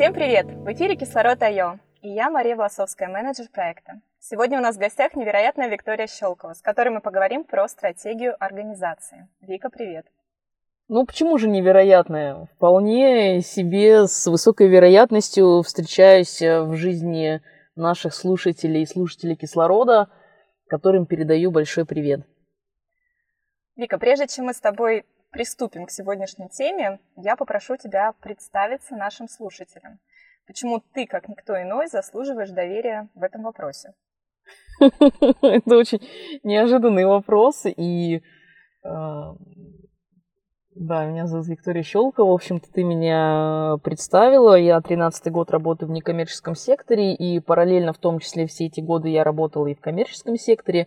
Всем привет! В эфире Кислород Айо, и я Мария Власовская, менеджер проекта. Сегодня у нас в гостях невероятная Виктория Щелкова, с которой мы поговорим про стратегию организации. Вика, привет! Ну, почему же невероятная? Вполне себе с высокой вероятностью встречаюсь э, в жизни наших слушателей и слушателей кислорода, которым передаю большой привет. Вика, прежде чем мы с тобой приступим к сегодняшней теме, я попрошу тебя представиться нашим слушателям. Почему ты, как никто иной, заслуживаешь доверия в этом вопросе? Это очень неожиданный вопрос, и э, да, меня зовут Виктория Щелкова. В общем-то, ты меня представила. Я 13-й год работаю в некоммерческом секторе, и параллельно в том числе все эти годы я работала и в коммерческом секторе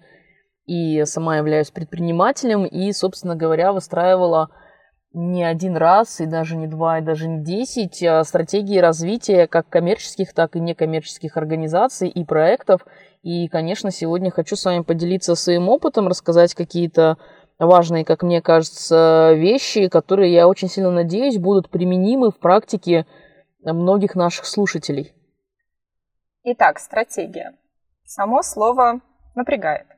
и сама являюсь предпринимателем, и, собственно говоря, выстраивала не один раз, и даже не два, и даже не десять а стратегии развития как коммерческих, так и некоммерческих организаций и проектов. И, конечно, сегодня хочу с вами поделиться своим опытом, рассказать какие-то важные, как мне кажется, вещи, которые, я очень сильно надеюсь, будут применимы в практике многих наших слушателей. Итак, стратегия. Само слово напрягает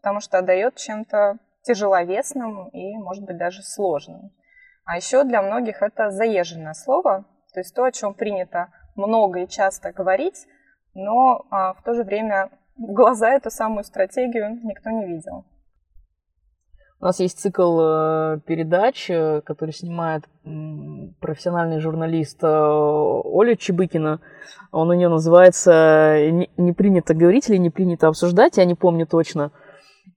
потому что отдает чем-то тяжеловесным и, может быть, даже сложным. А еще для многих это заезженное слово, то есть то, о чем принято много и часто говорить, но а, в то же время в глаза эту самую стратегию никто не видел. У нас есть цикл э, передач, э, который снимает профессиональный журналист э, Оля Чебыкина. Он у нее называется «Не принято говорить» или «Не принято обсуждать», я не помню точно.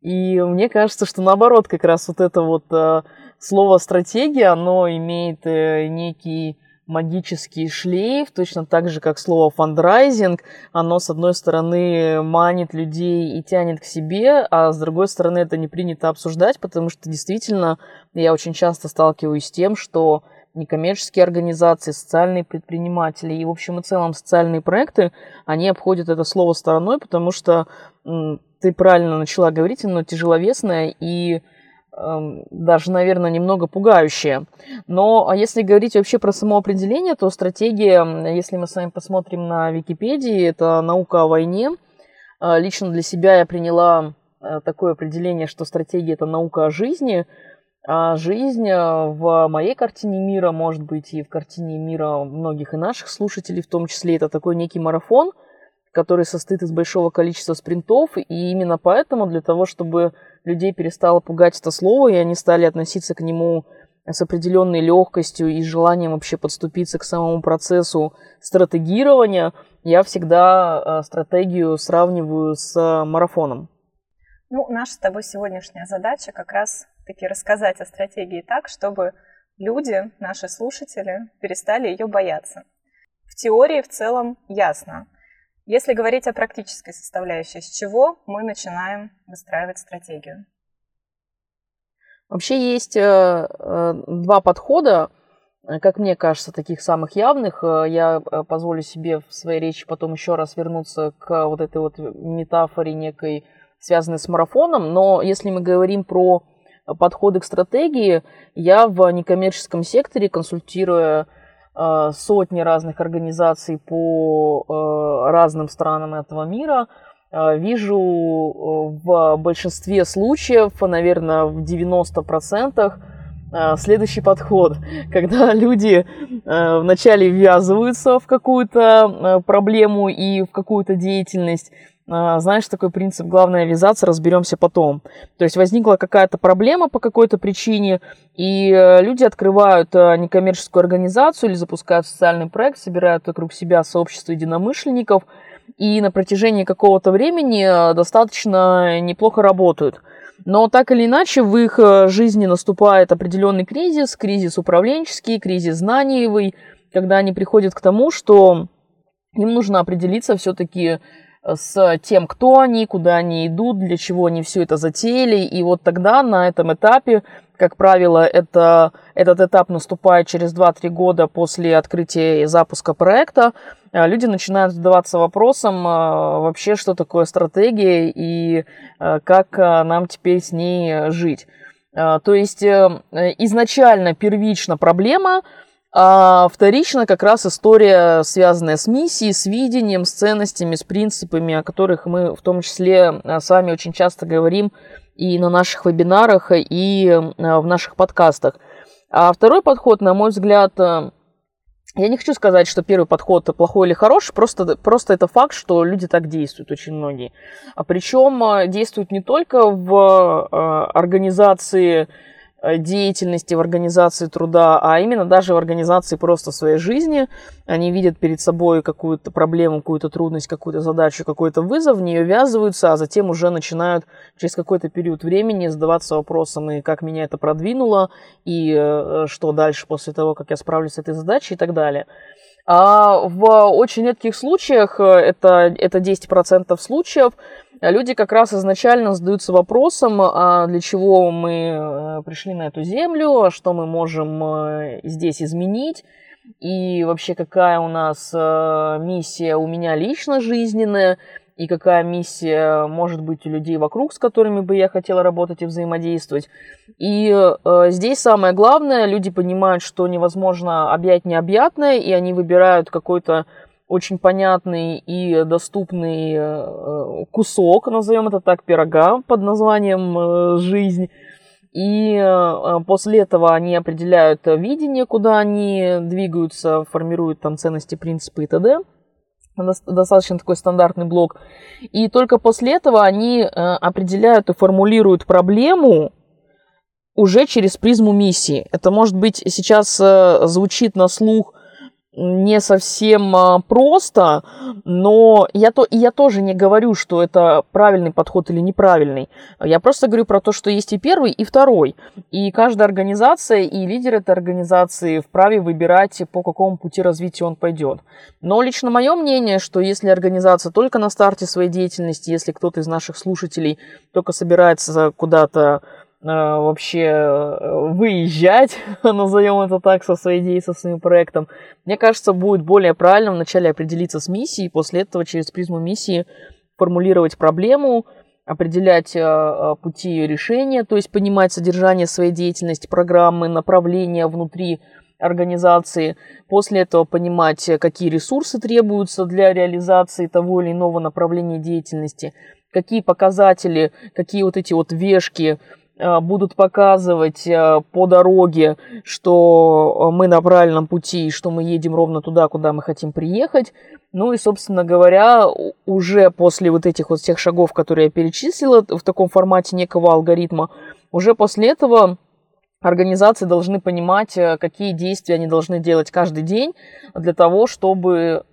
И мне кажется, что наоборот, как раз вот это вот э, слово стратегия, оно имеет э, некий магический шлейф, точно так же, как слово фандрайзинг, оно, с одной стороны, манит людей и тянет к себе, а с другой стороны, это не принято обсуждать, потому что действительно я очень часто сталкиваюсь с тем, что некоммерческие организации, социальные предприниматели и, в общем и целом, социальные проекты, они обходят это слово стороной, потому что ты правильно начала говорить, оно тяжеловесное и э, даже, наверное, немного пугающее. Но а если говорить вообще про самоопределение, то стратегия, если мы с вами посмотрим на Википедии, это наука о войне. Э, лично для себя я приняла э, такое определение, что стратегия это наука о жизни. А жизнь э, в моей картине мира, может быть, и в картине мира многих и наших слушателей, в том числе, это такой некий марафон – который состоит из большого количества спринтов, и именно поэтому для того, чтобы людей перестало пугать это слово, и они стали относиться к нему с определенной легкостью и желанием вообще подступиться к самому процессу стратегирования, я всегда э, стратегию сравниваю с марафоном. Ну, наша с тобой сегодняшняя задача как раз таки рассказать о стратегии так, чтобы люди, наши слушатели, перестали ее бояться. В теории в целом ясно, если говорить о практической составляющей, с чего мы начинаем выстраивать стратегию? Вообще есть э, э, два подхода, э, как мне кажется, таких самых явных. Я позволю себе в своей речи потом еще раз вернуться к вот этой вот метафоре некой, связанной с марафоном. Но если мы говорим про подходы к стратегии, я в некоммерческом секторе, консультируя Э, сотни разных организаций по э, разным странам этого мира. Э, вижу в большинстве случаев, наверное, в 90%, следующий подход, когда люди вначале ввязываются в какую-то проблему и в какую-то деятельность, знаешь, такой принцип «главное вязаться, разберемся потом». То есть возникла какая-то проблема по какой-то причине, и э, люди открывают э, некоммерческую организацию или запускают социальный проект, собирают вокруг себя сообщество единомышленников, и на протяжении какого-то времени э, достаточно неплохо работают. Но так или иначе в их жизни наступает определенный кризис, кризис управленческий, кризис знаниевый, когда они приходят к тому, что им нужно определиться все-таки с тем, кто они, куда они идут, для чего они все это затеяли. И вот тогда на этом этапе, как правило, это, этот этап наступает через 2-3 года после открытия и запуска проекта, а, люди начинают задаваться вопросом а, вообще, что такое стратегия и а, как нам теперь с ней жить. То есть э, изначально первично проблема, а вторично как раз история, связанная с миссией, с видением, с ценностями, с принципами, о которых мы в том числе с вами очень часто говорим и на наших вебинарах, и в наших подкастах. А второй подход, на мой взгляд, я не хочу сказать, что первый подход плохой или хороший, просто, просто это факт, что люди так действуют, очень многие. А причем действуют не только в организации деятельности в организации труда, а именно даже в организации просто своей жизни. Они видят перед собой какую-то проблему, какую-то трудность, какую-то задачу, какой-то вызов, в нее ввязываются, а затем уже начинают через какой-то период времени задаваться вопросом, и как меня это продвинуло, и э, что дальше после того, как я справлюсь с этой задачей и так далее. А в очень редких случаях, э, это, это 10% случаев, люди как раз изначально задаются вопросом, а для чего мы э, пришли на эту землю, а что мы можем э, здесь изменить, и вообще какая у нас миссия у меня лично жизненная, и какая миссия может быть у людей вокруг, с которыми бы я хотела работать и взаимодействовать. И э, здесь самое главное, люди понимают, что невозможно объять необъятное, и они выбирают какой-то очень понятный и доступный э, кусок, назовем это так, пирога под названием э, «Жизнь». И э, после этого они определяют видение, куда они двигаются, формируют там ценности, принципы и т.д достаточно такой стандартный блок. И только после этого они определяют и формулируют проблему уже через призму миссии. Это может быть сейчас звучит на слух не совсем а, просто, но я, то, я тоже не говорю, что это правильный подход или неправильный. Я просто говорю про то, что есть и первый, и второй. И каждая организация и лидер этой организации вправе выбирать, по какому пути развития он пойдет. Но лично мое мнение, что если организация только на старте своей деятельности, если кто-то из наших слушателей только собирается куда-то вообще э, выезжать, назовем это так, со своей идеей, со своим проектом. Мне кажется, будет более правильно вначале определиться с миссией, после этого через призму миссии формулировать проблему, определять э, пути ее решения, то есть понимать содержание своей деятельности, программы, направления внутри организации, после этого понимать, какие ресурсы требуются для реализации того или иного направления деятельности, какие показатели, какие вот эти вот вешки, Э, будут показывать э, по дороге, что мы на правильном пути что мы едем ровно туда, куда мы хотим приехать. Ну и, собственно говоря, уже после вот этих вот всех шагов, которые я перечислила в таком формате некого алгоритма, уже после этого организации должны понимать, э, какие действия они должны делать каждый день для того, чтобы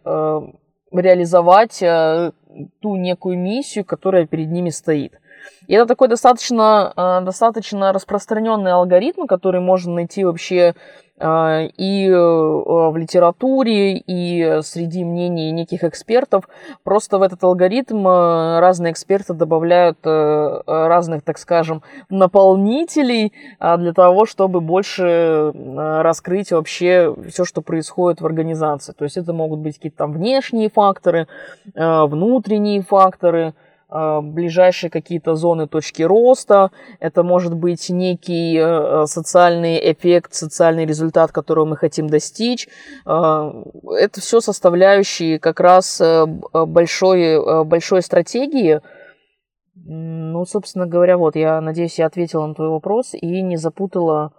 реализовать ту некую миссию, которая перед ними стоит. И это такой достаточно, э, достаточно распространенный алгоритм, который можно найти вообще э, и э, в литературе, и среди мнений неких экспертов. Просто в этот алгоритм разные эксперты добавляют разных, так скажем, наполнителей для того, чтобы больше раскрыть вообще все, что происходит в организации. То есть это могут быть какие-то там внешние факторы, внутренние факторы – ближайшие какие-то зоны точки роста, это может быть некий э, социальный эффект, социальный результат, которого мы хотим достичь. Э, это все составляющие как раз большой, большой стратегии. Ну, собственно говоря, вот, я надеюсь, я ответила на твой вопрос и не запутала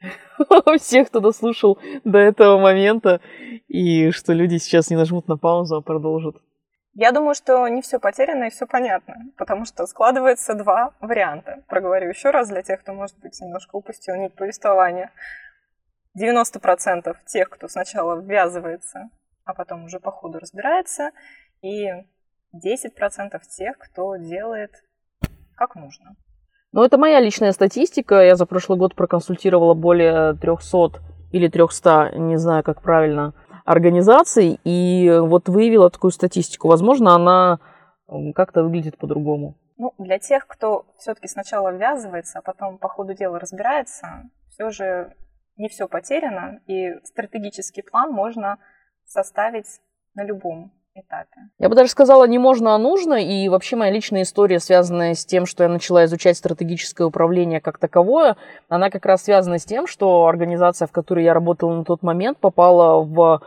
всех, кто дослушал до этого момента, и что люди сейчас не нажмут на паузу, а продолжат. Я думаю, что не все потеряно и все понятно, потому что складывается два варианта. Проговорю еще раз для тех, кто, может быть, немножко упустил нить повествования. 90% тех, кто сначала ввязывается, а потом уже по ходу разбирается, и 10% тех, кто делает как нужно. Ну, это моя личная статистика. Я за прошлый год проконсультировала более 300 или 300, не знаю, как правильно, организаций и вот выявила такую статистику. Возможно, она как-то выглядит по-другому. Ну, для тех, кто все-таки сначала ввязывается, а потом по ходу дела разбирается, все же не все потеряно, и стратегический план можно составить на любом этапе. Я бы даже сказала, не можно, а нужно. И вообще моя личная история, связанная с тем, что я начала изучать стратегическое управление как таковое, она как раз связана с тем, что организация, в которой я работала на тот момент, попала в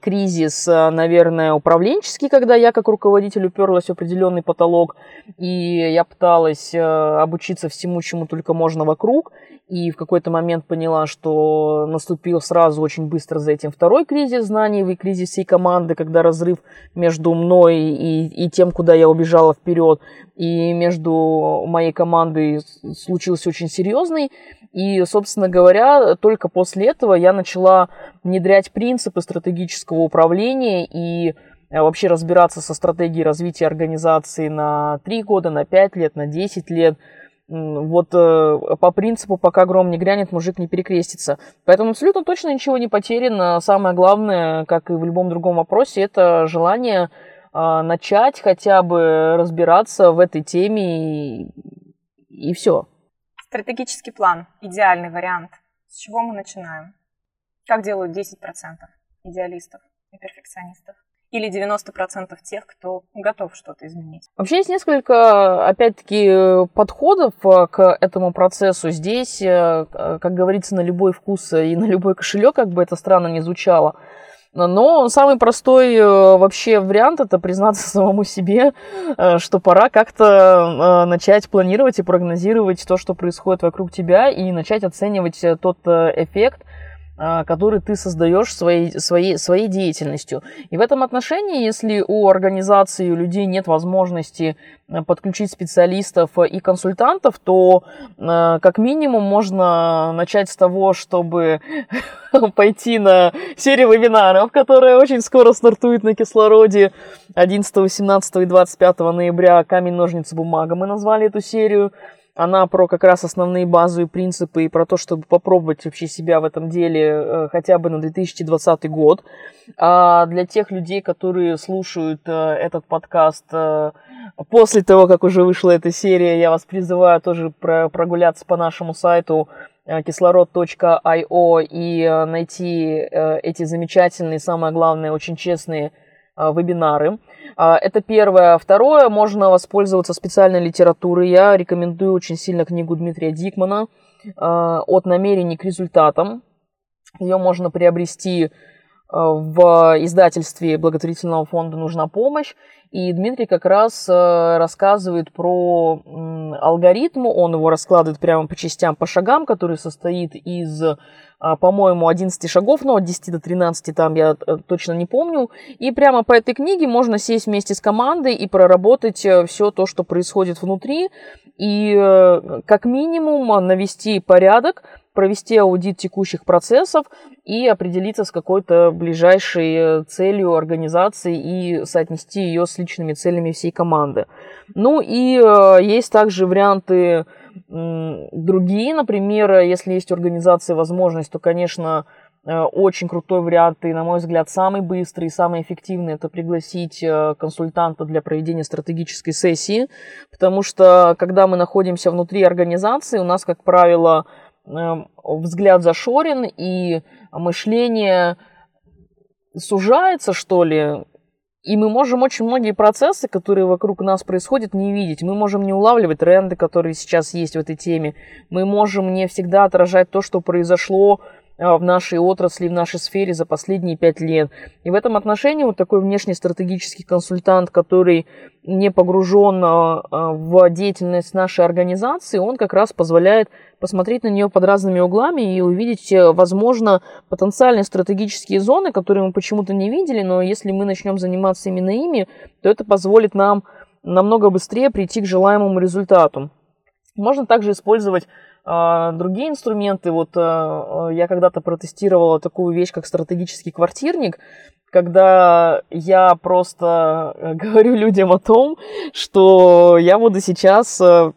кризис, а, наверное, управленческий, когда я как руководитель уперлась в определенный потолок, и я пыталась а, обучиться всему, чему только можно вокруг, и в какой-то момент поняла, что наступил сразу очень быстро за этим второй кризис знаний и кризис всей команды, когда разрыв между мной и, и тем, куда я убежала вперед, и между моей командой случился очень серьезный. И, собственно говоря, только после этого я начала внедрять принципы стратегического управления и э, вообще разбираться со стратегией развития организации на 3 года, на 5 лет, на 10 лет – вот э, по принципу, пока гром не грянет, мужик не перекрестится. Поэтому абсолютно точно ничего не потеряно. Самое главное, как и в любом другом вопросе, это желание э, начать хотя бы разбираться в этой теме и, и все. Стратегический план, идеальный вариант. С чего мы начинаем? Как делают 10% идеалистов и перфекционистов? или 90% тех, кто готов что-то изменить. Вообще есть несколько, опять-таки, подходов э, к этому процессу. Здесь, э, как говорится, на любой вкус и на любой кошелек, как бы это странно не звучало. Но самый простой э, вообще вариант это признаться самому себе, что пора как-то начать планировать и прогнозировать то, что происходит вокруг тебя, и начать оценивать тот эффект, который ты создаешь своей, своей, своей деятельностью. И в этом отношении, если у организации, у людей нет возможности э, подключить специалистов и консультантов, то э, как минимум можно начать с того, чтобы пойти на серию вебинаров, которая очень скоро стартует на кислороде 11, 18 и 25 ноября «Камень, ножницы, бумага» мы назвали эту серию. Она про как раз основные базовые принципы и про то, чтобы попробовать вообще себя в этом деле э, хотя бы на 2020 год. А для тех людей, которые слушают э, этот подкаст э, после того, как уже вышла эта серия, я вас призываю тоже прогуляться по нашему сайту кислород.io и найти эти замечательные, самое главное, очень честные вебинары. А, это первое. Второе, можно воспользоваться специальной литературой. Я рекомендую очень сильно книгу Дмитрия Дикмана а, «От намерений к результатам». Ее можно приобрести а, в издательстве благотворительного фонда «Нужна помощь». И Дмитрий как раз рассказывает про алгоритм, он его раскладывает прямо по частям, по шагам, который состоит из а, по-моему, 11 шагов, но от 10 до 13 там я э, точно не помню. И прямо по этой книге можно сесть вместе с командой и проработать э, все то, что происходит внутри, и э, как минимум навести порядок, провести аудит текущих процессов и определиться с какой-то ближайшей целью организации и соотнести ее с личными целями всей команды. Ну и есть также варианты Другие, например, если есть у организации возможность, то, конечно, э, очень крутой вариант и, на мой взгляд, самый быстрый и самый эффективный – это пригласить э, консультанта для проведения стратегической сессии, потому что, когда мы находимся внутри организации, у нас, как правило, взгляд зашорен, и мышление сужается, что ли, и мы можем очень многие процессы, которые вокруг нас происходят, не видеть. Мы можем не улавливать тренды, которые сейчас есть в этой теме. Мы можем не всегда отражать то, что произошло в нашей отрасли, в нашей сфере за последние пять лет. И в этом отношении вот такой внешний стратегический консультант, который не погружен а, а, в деятельность нашей организации, он как раз позволяет посмотреть на нее под разными углами и увидеть, э, возможно, потенциальные стратегические зоны, которые мы почему-то не видели, но если мы начнем заниматься именно ими, то это позволит нам намного быстрее прийти к желаемому результату. Можно также использовать другие инструменты, вот а, я когда-то протестировала такую вещь, как стратегический квартирник, когда я просто э, говорю людям о том, что я буду сейчас, э,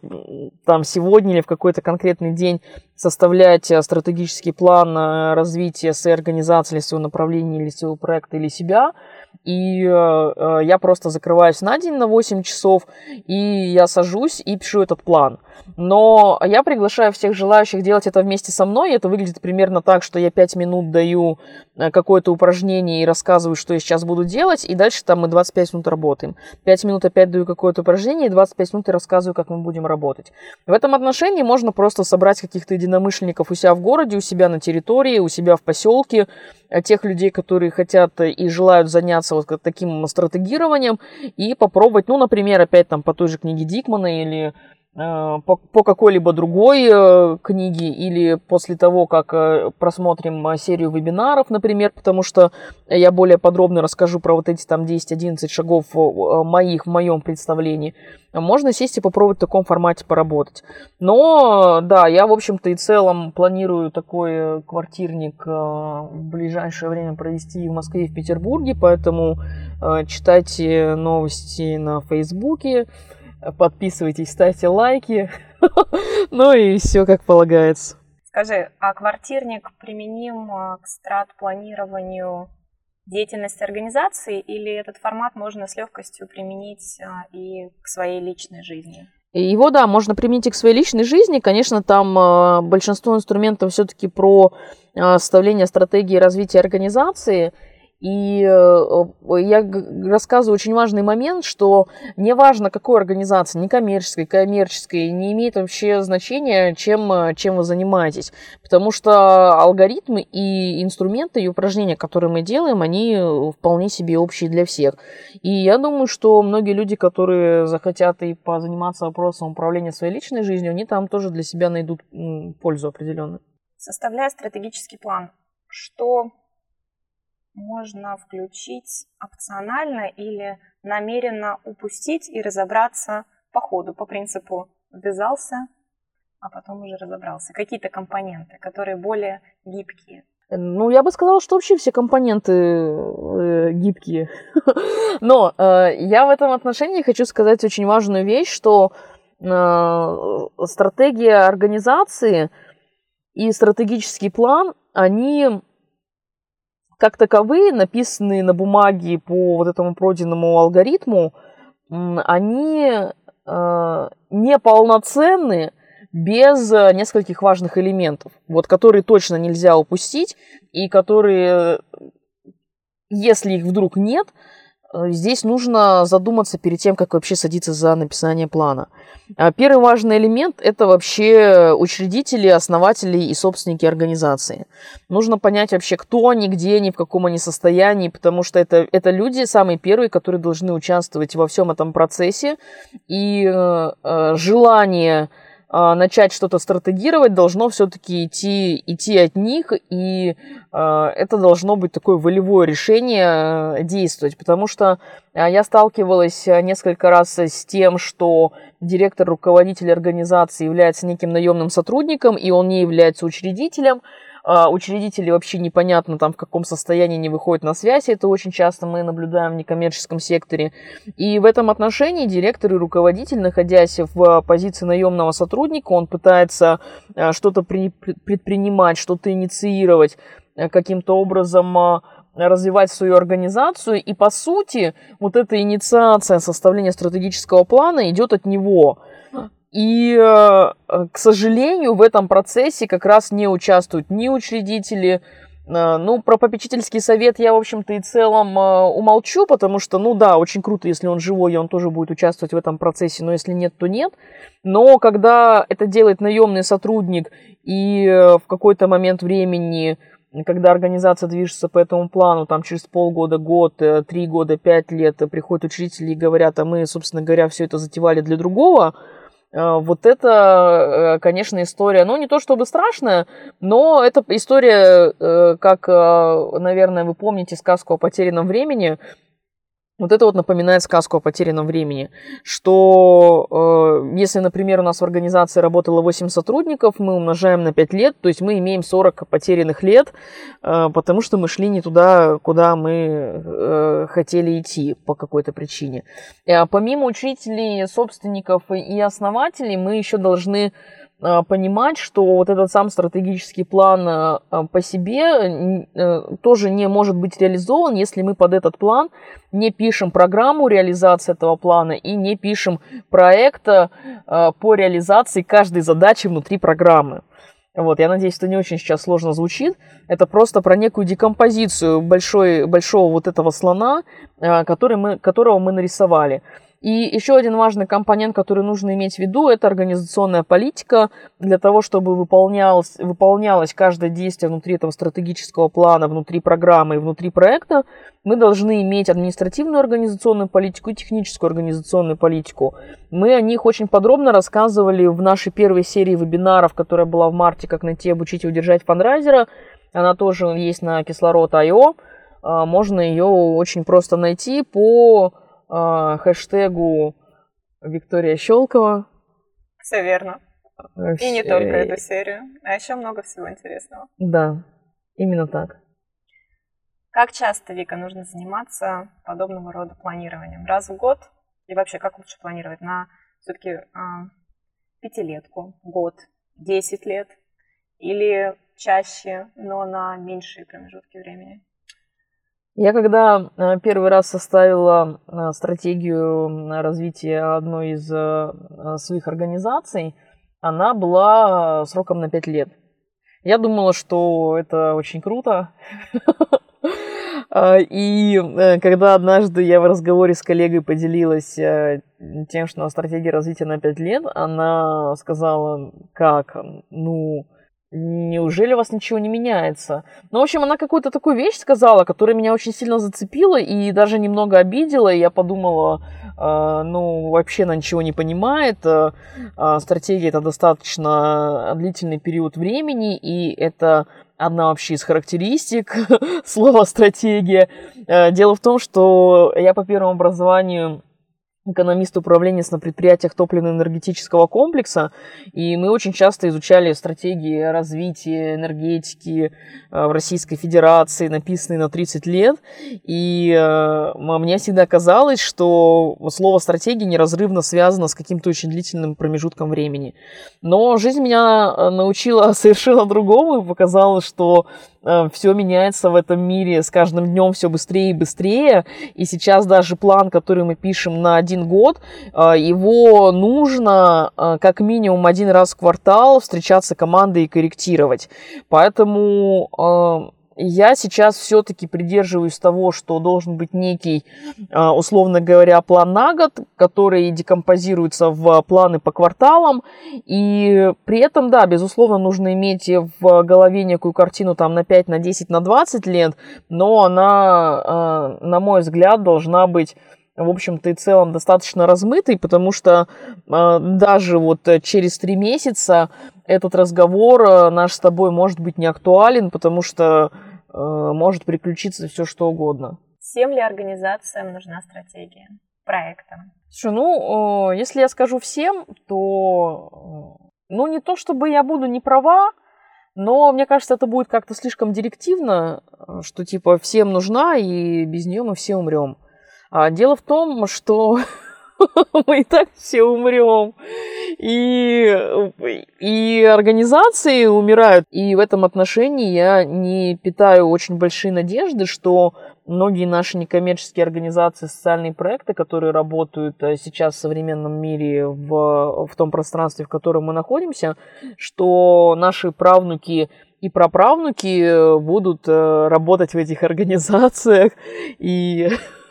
там, сегодня или в какой-то конкретный день составлять стратегический план развития своей организации или своего направления, или своего проекта, или себя – и э, э, я просто закрываюсь на день на 8 часов, и я сажусь и пишу этот план. Но я приглашаю всех желающих делать это вместе со мной. Это выглядит примерно так, что я 5 минут даю э, какое-то упражнение и рассказываю, что я сейчас буду делать, и дальше там мы 25 минут работаем. 5 минут опять даю какое-то упражнение, и 25 минут и рассказываю, как мы будем работать. В этом отношении можно просто собрать каких-то единомышленников у себя в городе, у себя на территории, у себя в поселке, э, тех людей, которые хотят и желают заняться вот таким стратегированием, и попробовать, ну, например, опять там по той же книге Дикмана или по, по какой-либо другой э, книге или после того, как э, просмотрим серию вебинаров, например, потому что я более подробно расскажу про вот эти там 10-11 шагов моих в моем представлении, можно сесть и попробовать в таком формате поработать. Но, да, я, в общем-то, и целом планирую такой квартирник в ближайшее время провести в Москве и в Петербурге, поэтому читайте новости на Фейсбуке, подписывайтесь, ставьте лайки, ну и все как полагается. Скажи, а квартирник применим а, к страт-планированию деятельности организации или этот формат можно с легкостью применить а, и к своей личной жизни? Его, да, можно применить и к своей личной жизни. Конечно, там э, большинство инструментов все-таки про э, составление стратегии развития организации – и э, я рассказываю очень важный момент, что не важно, какой организации, не коммерческой, коммерческой, не имеет вообще значения, чем, э, чем вы занимаетесь. Потому что алгоритмы и инструменты, и упражнения, которые мы делаем, они вполне себе общие для всех. И я думаю, что многие люди, которые захотят и позаниматься вопросом управления своей личной жизнью, они там тоже для себя найдут пользу определенную. Составляя стратегический план, что можно включить опционально или намеренно упустить и разобраться по ходу, по принципу ввязался, а потом уже разобрался. Какие-то компоненты, которые более гибкие. Ну, я бы сказала, что вообще все компоненты э, гибкие. Но э, я в этом отношении хочу сказать очень важную вещь, что э, стратегия организации и стратегический план, они как таковые, написанные на бумаге по вот этому пройденному алгоритму, они э, неполноценны без нескольких важных элементов, вот, которые точно нельзя упустить и которые, если их вдруг нет, Э, здесь нужно задуматься перед тем, как вообще садиться за написание плана. А первый важный элемент – это вообще учредители, основатели и собственники организации. Нужно понять вообще, кто они, где они, в каком они состоянии, потому что это, это люди самые первые, которые должны участвовать во всем этом процессе. И э, э желание начать что-то стратегировать, должно все-таки идти, идти от них, и э, это должно быть такое волевое решение э, действовать, потому что э, я сталкивалась несколько раз с тем, что директор, руководитель организации является неким наемным сотрудником, и он не является учредителем, а, учредители вообще непонятно там в каком состоянии не выходят на связь. Это очень часто мы наблюдаем в некоммерческом секторе. И в этом отношении директор и руководитель, находясь в позиции наемного сотрудника, он пытается а, что-то предпринимать, что-то инициировать, а, каким-то образом развивать свою организацию. И по сути, вот эта инициация составления стратегического плана идет от него. И, э, к сожалению, в этом процессе как раз не участвуют ни учредители, э, ну, про попечительский совет я, в общем-то, и целом э, умолчу, потому что, ну да, очень круто, если он живой, и он тоже будет участвовать в этом процессе, но если нет, то нет. Но когда это делает наемный сотрудник, и в какой-то момент времени, когда организация движется по этому плану, там через полгода, год, три года, пять лет приходят учредители и говорят, а мы, собственно говоря, все это затевали для другого, Э, вот это, э, конечно, история, ну, не то чтобы страшная, но это история, э, как, наверное, вы помните сказку о потерянном времени, вот это вот напоминает сказку о потерянном времени, что э, если, например, у нас в организации работало 8 сотрудников, мы умножаем на 5 лет, то есть мы имеем 40 потерянных лет, э, потому что мы шли не туда, куда мы э, хотели идти по какой-то причине. А помимо учителей, собственников и основателей, мы еще должны понимать, что вот этот сам стратегический план а, по себе э, тоже не может быть реализован, если мы под этот план не пишем программу реализации этого плана и не пишем проекта по реализации каждой задачи внутри программы. Вот, я надеюсь, это не очень сейчас сложно звучит. Это просто про некую декомпозицию большой, большого вот этого слона, который мы, которого мы нарисовали. И еще один важный компонент, который нужно иметь в виду, это организационная политика. Для того, чтобы выполнялось, выполнялось каждое действие внутри этого стратегического плана, внутри программы и внутри проекта, мы должны иметь административную организационную политику и техническую организационную политику. Мы о них очень подробно рассказывали в нашей первой серии вебинаров, которая была в марте «Как найти, обучить и удержать фандрайзера». Она тоже есть на кислород.io. А, можно ее очень просто найти по хэштегу Виктория Щелкова. Все верно. И не только эту серию, а еще много всего интересного. Да, именно так. Как часто, Вика, нужно заниматься подобного рода планированием? Раз в год? И вообще, как лучше планировать? На все-таки а, пятилетку, год, десять лет? Или чаще, но на меньшие промежутки времени? Я когда э, первый раз составила э, стратегию развития одной из э, своих организаций, она была сроком на 5 лет. Я думала, что это очень круто. И когда однажды я в разговоре с коллегой поделилась тем, что стратегия развития на 5 лет, она сказала, как, ну, неужели у вас ничего не меняется? Ну, в общем, она какую-то такую вещь сказала, которая меня очень сильно зацепила и даже немного обидела, и я подумала, э, ну, вообще она ничего не понимает, э, стратегия это достаточно длительный период времени, и это одна вообще из характеристик слова стратегия. Э, дело в том, что я по первому образованию экономист управления на предприятиях топливно-энергетического комплекса, и мы очень часто изучали стратегии развития энергетики э, в Российской Федерации, написанные на 30 лет, и э, мне всегда казалось, что слово «стратегия» неразрывно связано с каким-то очень длительным промежутком времени. Но жизнь меня э, научила совершенно другому и показала, что все меняется в этом мире с каждым днем все быстрее и быстрее. И сейчас даже план, который мы пишем на один год, э, его нужно э, как минимум один раз в квартал встречаться командой и корректировать. Поэтому я сейчас все-таки придерживаюсь того, что должен быть некий, а, условно говоря, план на год, который декомпозируется в планы по кварталам. И при этом, да, безусловно, нужно иметь в голове некую картину там на 5, на 10, на 20 лет, но она, а, на мой взгляд, должна быть в общем-то и целом достаточно размытой, потому что э, даже вот через три месяца этот разговор э, наш с тобой может быть не актуален, потому что э, может приключиться все что угодно. Всем ли организациям нужна стратегия проекта? Слушай, ну, э, если я скажу всем, то, э, ну, не то чтобы я буду не права, но мне кажется, это будет как-то слишком директивно, э, что типа всем нужна, и без нее мы все умрем. А дело в том, что мы и так все умрем. И, и организации умирают. И в этом отношении я не питаю очень большие надежды, что многие наши некоммерческие организации, социальные проекты, которые работают э, сейчас в современном мире, в, в том пространстве, в котором мы находимся, что наши правнуки и праправнуки будут э, работать в этих организациях и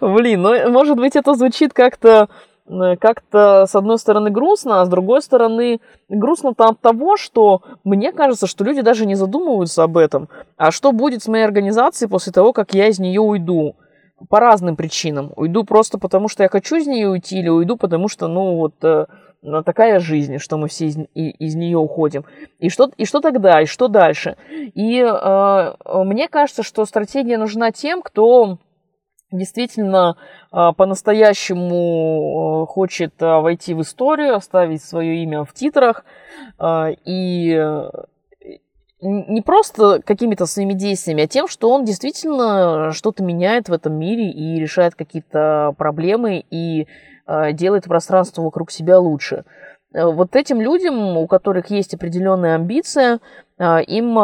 Блин, ну, может быть, это звучит как-то э, как-то, с одной стороны, грустно, а с другой стороны, грустно-то от того, что мне кажется, что люди даже не задумываются об этом. А что будет с моей организацией после того, как я из нее уйду? По разным причинам. Уйду просто потому, что я хочу из нее уйти, или уйду потому, что, ну, вот э, такая жизнь, что мы все из, из нее уходим. И что, и что тогда, и что дальше? И э, мне кажется, что стратегия нужна тем, кто действительно а, по-настоящему а, хочет а, войти в историю, оставить свое имя в титрах и не просто какими-то своими действиями, а тем, что он действительно что-то меняет в этом мире и решает какие-то проблемы и делает пространство вокруг себя лучше. вот этим людям, у которых есть определенная амбиция, им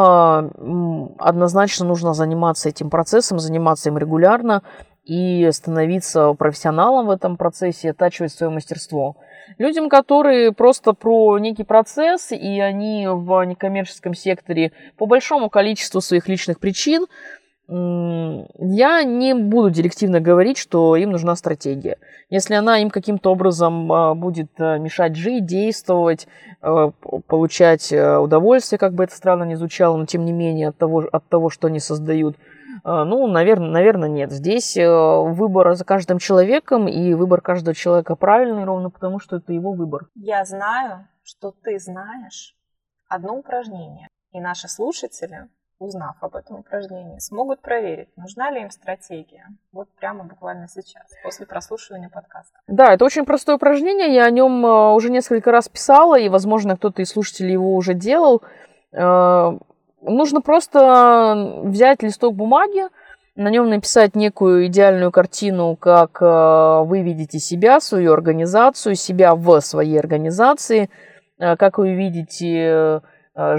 однозначно нужно заниматься этим процессом, заниматься им регулярно и становиться профессионалом в этом процессе, оттачивать свое мастерство. Людям, которые просто про некий процесс, и они в некоммерческом секторе по большому количеству своих личных причин, я не буду директивно говорить, что им нужна стратегия. Если она им каким-то образом а, будет э, мешать жить, действовать, э, получать удовольствие, как бы это странно ни звучало, но тем не менее от того, от того что они создают, ну, наверное, наверное, нет. Здесь выбор за каждым человеком, и выбор каждого человека правильный, ровно потому, что это его выбор. Я знаю, что ты знаешь одно упражнение, и наши слушатели узнав об этом упражнении, смогут проверить, нужна ли им стратегия. Вот прямо буквально сейчас, после прослушивания подкаста. Да, это очень простое упражнение. Я о нем э, уже несколько раз писала, и, возможно, кто-то из слушателей его уже делал. Э, нужно просто взять листок бумаги, на нем написать некую идеальную картину, как э, вы видите себя, свою организацию, себя в своей организации, как вы видите Э,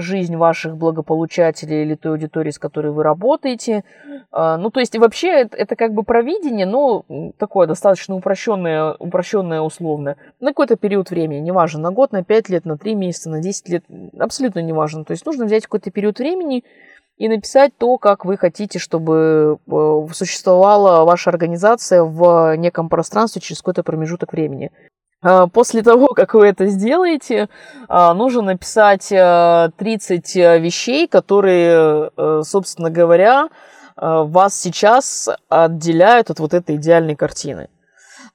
жизнь ваших благополучателей или той аудитории, с которой вы работаете. Э, ну, то есть вообще это, как бы провидение, но такое достаточно упрощенное, упрощенное условно. На какой-то период времени, неважно, на год, на 5 лет, на 3 месяца, на 10 лет, абсолютно неважно. То есть нужно взять какой-то период времени и написать то, как вы хотите, чтобы э, существовала ваша организация в неком пространстве через какой-то промежуток времени. А, после того, как вы это сделаете, а, нужно написать 30 э, э, вещей, которые, э, собственно говоря, вас сейчас отделяют от вот этой идеальной картины.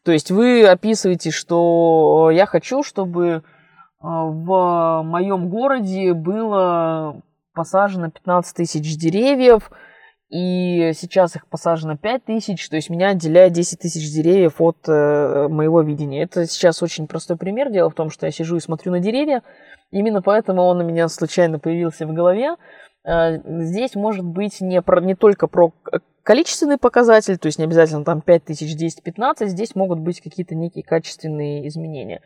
То есть вы описываете, что я хочу, чтобы в моем городе было посажено 15 тысяч деревьев, и сейчас их посажено 5 тысяч, то есть меня отделяет 10 тысяч деревьев от э, моего видения. Это сейчас очень простой пример. Дело в том, что я сижу и смотрю на деревья, именно поэтому он у меня случайно появился в голове. Э, здесь может быть не, про, не только про количественный показатель, то есть не обязательно там 5 тысяч, 10, 15, здесь могут быть какие-то некие качественные изменения.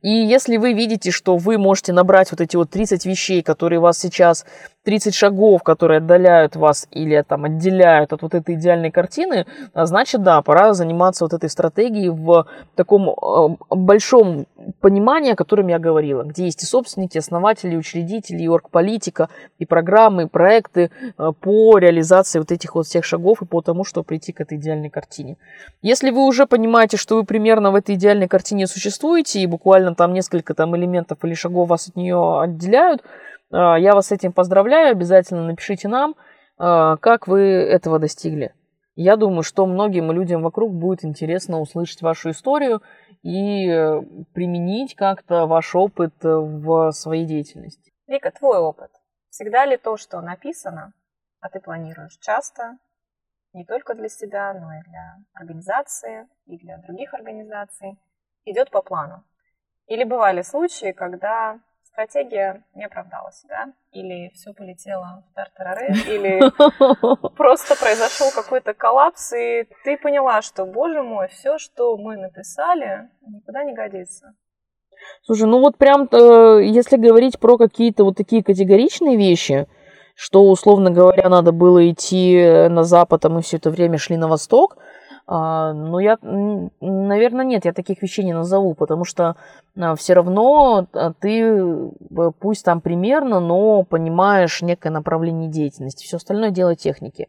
И если вы видите, что вы можете набрать вот эти вот 30 вещей, которые вас сейчас 30 шагов, которые отдаляют вас или там отделяют от вот этой идеальной картины, а значит, да, пора заниматься вот этой стратегией в таком э, большом понимании, о котором я говорила, где есть и собственники, основатели, учредители, и оргполитика, и программы, и проекты э, по реализации вот этих вот всех шагов и по тому, чтобы прийти к этой идеальной картине. Если вы уже понимаете, что вы примерно в этой идеальной картине существуете, и буквально там несколько там элементов или шагов вас от нее отделяют, а, я вас с этим поздравляю. Обязательно напишите нам, а, как вы этого достигли. Я думаю, что многим людям вокруг будет интересно услышать вашу историю и э, применить как-то ваш опыт в своей деятельности. Вика, твой опыт. Всегда ли то, что написано, а ты планируешь часто, не только для себя, но и для организации, и для других организаций, идет по плану? Или бывали случаи, когда стратегия не оправдала себя, или все полетело в тартарары, или просто произошел какой-то коллапс, и ты поняла, что, боже мой, все, что мы написали, никуда не годится. Слушай, ну вот прям, э, если говорить про какие-то вот такие категоричные вещи, что, условно говоря, надо было идти на запад, а мы все это время шли на восток, а, ну, я, наверное, нет, я таких вещей не назову, потому что а, все равно а, ты, э, пусть там примерно, но понимаешь некое направление деятельности. Все остальное дело техники.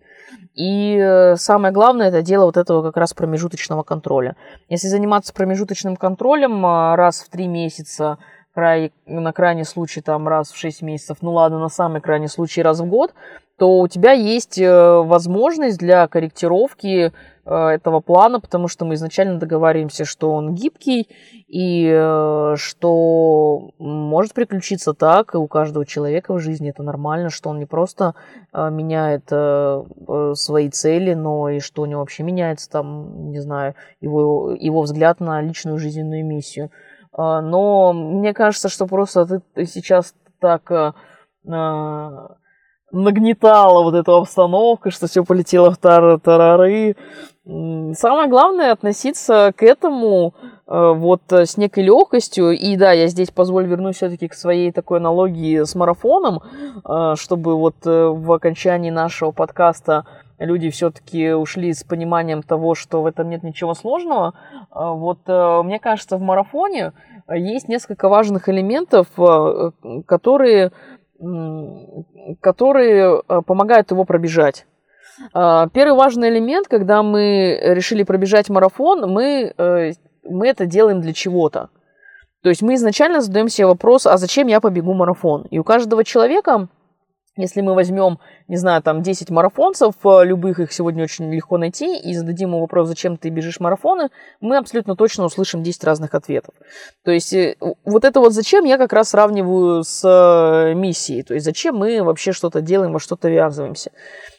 И э, самое главное, это дело вот этого как раз промежуточного контроля. Если заниматься промежуточным контролем раз в три месяца, край, на крайний случай там раз в 6 месяцев, ну ладно, на самый крайний случай раз в год, то у тебя есть э, возможность для корректировки э, этого плана, потому что мы изначально договариваемся, что он гибкий и э, что может приключиться так, и у каждого человека в жизни это нормально, что он не просто меняет свои цели, но и что у него вообще меняется там, не знаю, его, его взгляд на личную жизненную миссию. Но мне кажется, что просто ты, сейчас так нагнетала вот эту обстановку, что все полетело в тар тарары. Самое главное относиться к этому э, вот с некой легкостью. И да, я здесь позволю вернусь все-таки к своей такой аналогии с марафоном, э, чтобы вот э, в окончании нашего подкаста люди все-таки ушли с пониманием того, что в этом нет ничего сложного. Вот мне кажется, в марафоне есть несколько важных элементов, которые которые э, помогают его пробежать. А, первый важный элемент, когда мы решили пробежать марафон, мы, э, мы это делаем для чего-то. То есть мы изначально задаем себе вопрос, а зачем я побегу марафон? И у каждого человека если мы возьмем, не знаю, там 10 марафонцев, э, любых их сегодня очень легко найти, и зададим ему вопрос, зачем ты бежишь марафоны, мы абсолютно точно услышим 10 разных ответов. То есть э, вот это вот зачем я как раз сравниваю с э, миссией. То есть зачем мы вообще что-то делаем, во что-то ввязываемся.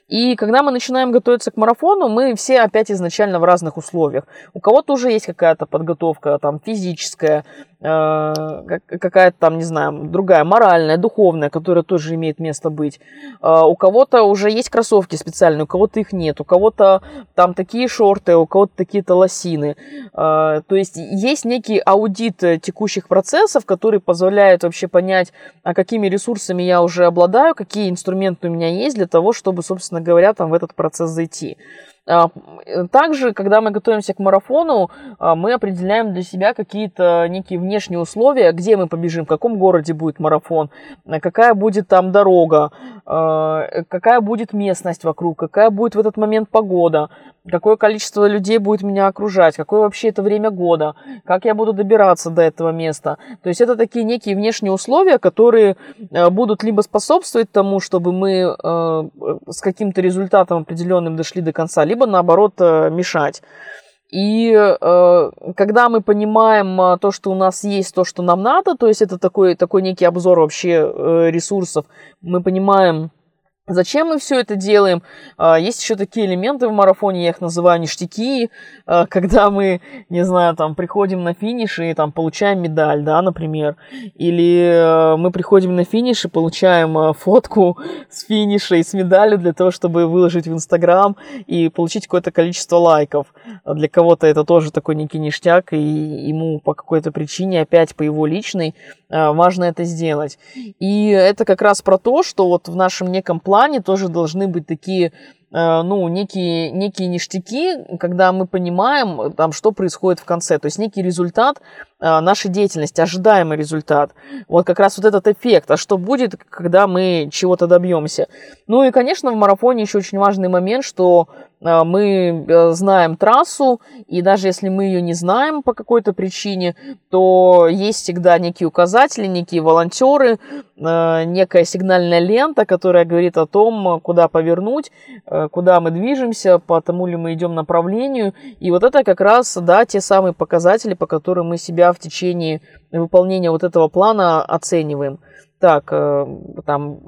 И когда мы начинаем готовиться к марафону, мы все опять изначально в разных условиях. У кого-то уже есть какая-то подготовка там физическая, Э, какая-то там, не знаю, другая, моральная, духовная, которая тоже имеет место быть. Э, у кого-то уже есть кроссовки специальные, у кого-то их нет, у кого-то там такие шорты, у кого-то такие-то лосины. Э, то есть есть некий аудит текущих процессов, который позволяет вообще понять, а какими ресурсами я уже обладаю, какие инструменты у меня есть для того, чтобы, собственно говоря, там в этот процесс зайти. А, также, когда мы готовимся к марафону, а, мы определяем для себя какие-то некие внешние условия, где мы побежим, в каком городе будет марафон, какая будет там дорога, а, какая будет местность вокруг, какая будет в этот момент погода, какое количество людей будет меня окружать, какое вообще это время года, как я буду добираться до этого места. То есть это такие некие внешние условия, которые будут либо способствовать тому, чтобы мы с каким-то результатом определенным дошли до конца, либо наоборот э, мешать. И э, когда мы понимаем э, то, что у нас есть, то, что нам надо, то есть это такой, такой некий обзор вообще э, ресурсов, мы понимаем, Зачем мы все это делаем? А, есть еще такие элементы в марафоне, я их называю ништяки, а, когда мы, не знаю, там, приходим на финиш и там получаем медаль, да, например. Или э, мы приходим на финиш и получаем э, фотку с финиша и с медалью для того, чтобы выложить в Инстаграм и получить какое-то количество лайков. Для кого-то это тоже такой некий ништяк, и ему по какой-то причине, опять по его личной, важно это сделать. И это как раз про то, что вот в нашем неком плане плане тоже должны быть такие Э, ну, некие, некие ништяки, когда мы понимаем, там, что происходит в конце. То есть некий результат э, нашей деятельности, ожидаемый результат. Вот как раз вот этот эффект. А что будет, когда мы чего-то добьемся? Ну и, конечно, в марафоне еще очень важный момент, что э, мы знаем трассу, и даже если мы ее не знаем по какой-то причине, то есть всегда некие указатели, некие волонтеры, некая сигнальная лента, которая говорит о том, куда повернуть, куда мы движемся, по тому ли мы идем направлению. И вот это как раз, да, те самые показатели, по которым мы себя в течение выполнения вот этого плана оцениваем. Так, э, там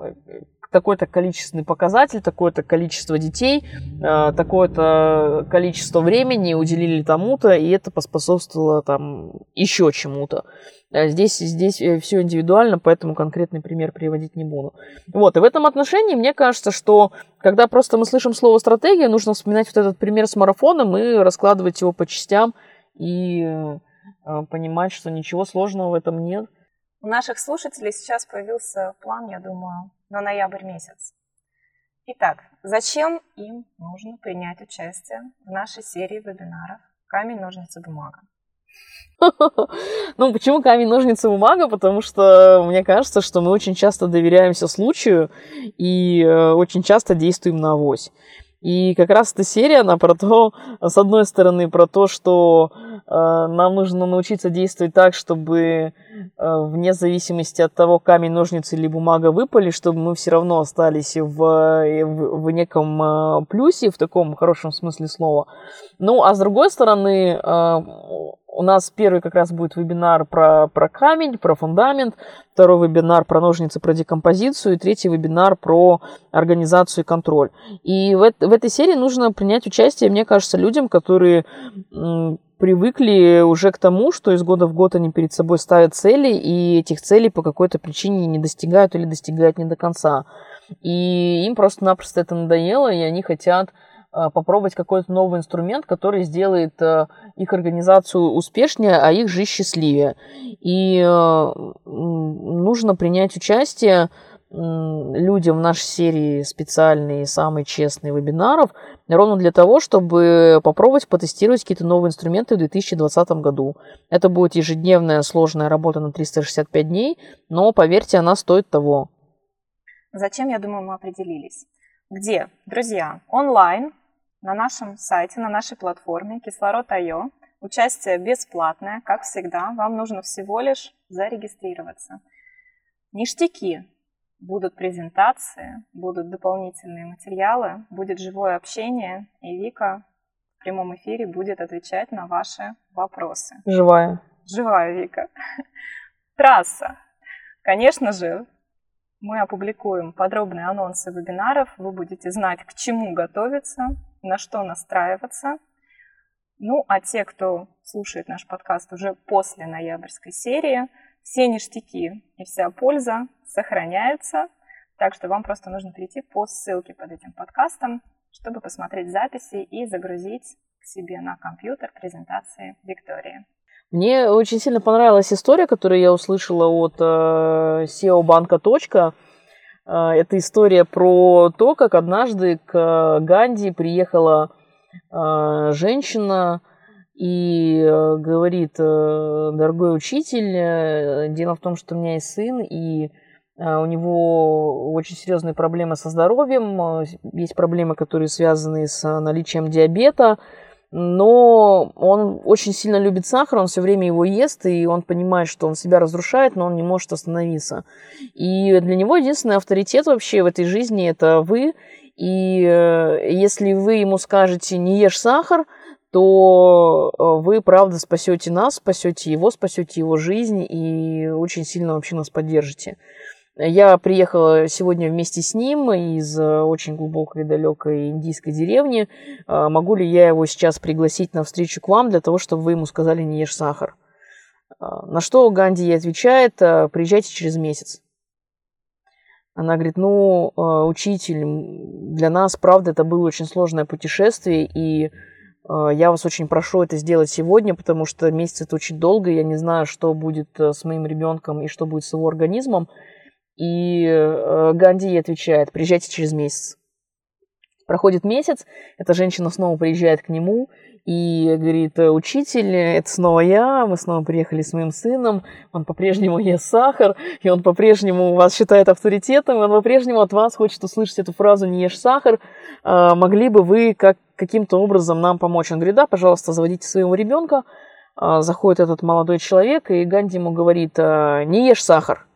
такое-то количественный показатель, такое-то количество детей, э, такое-то количество времени уделили тому-то, и это поспособствовало там еще чему-то. А здесь, здесь э, все индивидуально, поэтому конкретный пример приводить не буду. Вот, и в этом отношении мне кажется, что когда просто мы слышим слово стратегия, нужно вспоминать вот этот пример с марафоном и раскладывать его по частям и э, понимать, что ничего сложного в этом нет. У наших слушателей сейчас появился план, я думаю, на ноябрь месяц. Итак, зачем им нужно принять участие в нашей серии вебинаров «Камень, ножницы, бумага»? Ну, почему камень, ножницы, бумага? Потому что мне кажется, что мы очень часто доверяемся случаю и э, очень часто действуем на авось. И как раз эта серия, она про то, с одной стороны, про то, что э, нам нужно научиться действовать так, чтобы э, вне зависимости от того, камень, ножницы или бумага выпали, чтобы мы все равно остались в, в, в неком э, плюсе, в таком хорошем смысле слова. Ну, а с другой стороны, э, у нас первый как раз будет вебинар про, про камень, про фундамент, второй вебинар про ножницы, про декомпозицию, и третий вебинар про организацию и контроль. И в, в этой серии нужно принять участие, мне кажется, людям, которые привыкли уже к тому, что из года в год они перед собой ставят цели, и этих целей по какой-то причине не достигают или достигают не до конца. И им просто-напросто это надоело, и они хотят попробовать какой-то новый инструмент, который сделает а, их организацию успешнее, а их жизнь счастливее. И а, нужно принять участие людям в нашей серии специальные, самые честные вебинаров, ровно для того, чтобы попробовать потестировать какие-то новые инструменты в 2020 году. Это будет ежедневная сложная работа на 365 дней, но, поверьте, она стоит того. Зачем, я думаю, мы определились. Где? Друзья, онлайн, на нашем сайте, на нашей платформе кислород.io. Участие бесплатное, как всегда. Вам нужно всего лишь зарегистрироваться. Ништяки. Будут презентации, будут дополнительные материалы, будет живое общение, и Вика в прямом эфире будет отвечать на ваши вопросы. Живая. Живая Вика. Трасса. Конечно же, мы опубликуем подробные анонсы вебинаров, вы будете знать, к чему готовиться, на что настраиваться. Ну, а те, кто слушает наш подкаст уже после ноябрьской серии, все ништяки и вся польза сохраняются, так что вам просто нужно перейти по ссылке под этим подкастом, чтобы посмотреть записи и загрузить к себе на компьютер презентации Виктории. Мне очень сильно понравилась история, которую я услышала от э, SEO банка. Э, это история про то, как однажды к Ганди приехала э, женщина и э, говорит, дорогой учитель, дело в том, что у меня есть сын, и у него очень серьезные проблемы со здоровьем, есть проблемы, которые связаны с наличием диабета, но он очень сильно любит сахар, он все время его ест, и он понимает, что он себя разрушает, но он не может остановиться. И для него единственный авторитет вообще в этой жизни – это вы, и э, если вы ему скажете «не ешь сахар», то э, вы, правда, спасете нас, спасете его, спасете его жизнь и очень сильно вообще нас поддержите. Я приехала сегодня вместе с ним из э, очень глубокой и далекой индийской деревни. А, могу ли я его сейчас пригласить на встречу к вам для того, чтобы вы ему сказали «не ешь сахар»? А, на что Ганди ей отвечает «А, «приезжайте через месяц». Она говорит, ну, учитель, для нас, правда, это было очень сложное путешествие, и я вас очень прошу это сделать сегодня, потому что месяц это очень долго, я не знаю, что будет э, с моим ребенком и что будет с его организмом. И э, Ганди ей отвечает, приезжайте через месяц. Проходит месяц, эта женщина снова приезжает к нему и говорит, учитель, это снова я, мы снова приехали с моим сыном, он по-прежнему ест сахар, и он по-прежнему вас считает авторитетом, и он по-прежнему от вас хочет услышать эту фразу «не ешь сахар», а, могли бы вы как, каким-то образом нам помочь? Он говорит, да, пожалуйста, заводите своего ребенка. А, заходит этот молодой человек, и Ганди ему говорит, не ешь сахар.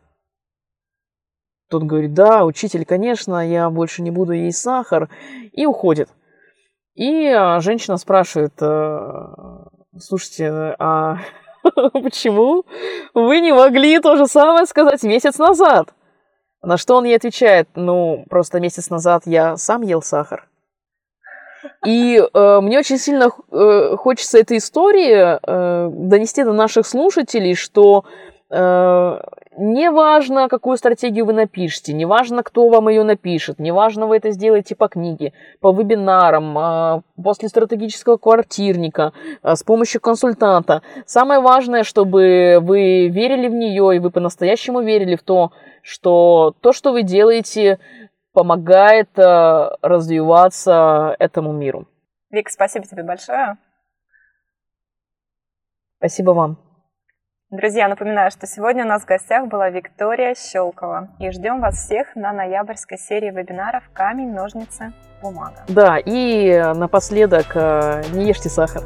Тот говорит, да, учитель, конечно, я больше не буду есть сахар, и уходит. И а, женщина спрашивает, э, слушайте, а почему вы не могли то же самое сказать месяц назад? На что он ей отвечает, ну, просто месяц назад я сам ел сахар. И э, мне очень сильно э, хочется этой истории э, донести до наших слушателей, что э, Неважно, какую стратегию вы напишете, неважно, кто вам ее напишет, неважно, вы это сделаете по книге, по вебинарам, а, после стратегического квартирника, а, с помощью консультанта. Самое важное, чтобы вы верили в нее, и вы по-настоящему верили в то, что то, что вы делаете, помогает а, развиваться этому миру. Вик, спасибо тебе большое. Спасибо вам. Друзья, напоминаю, что сегодня у нас в гостях была Виктория Щелкова. И ждем вас всех на ноябрьской серии вебинаров «Камень, ножницы, бумага». Да, и напоследок, э, не ешьте сахар.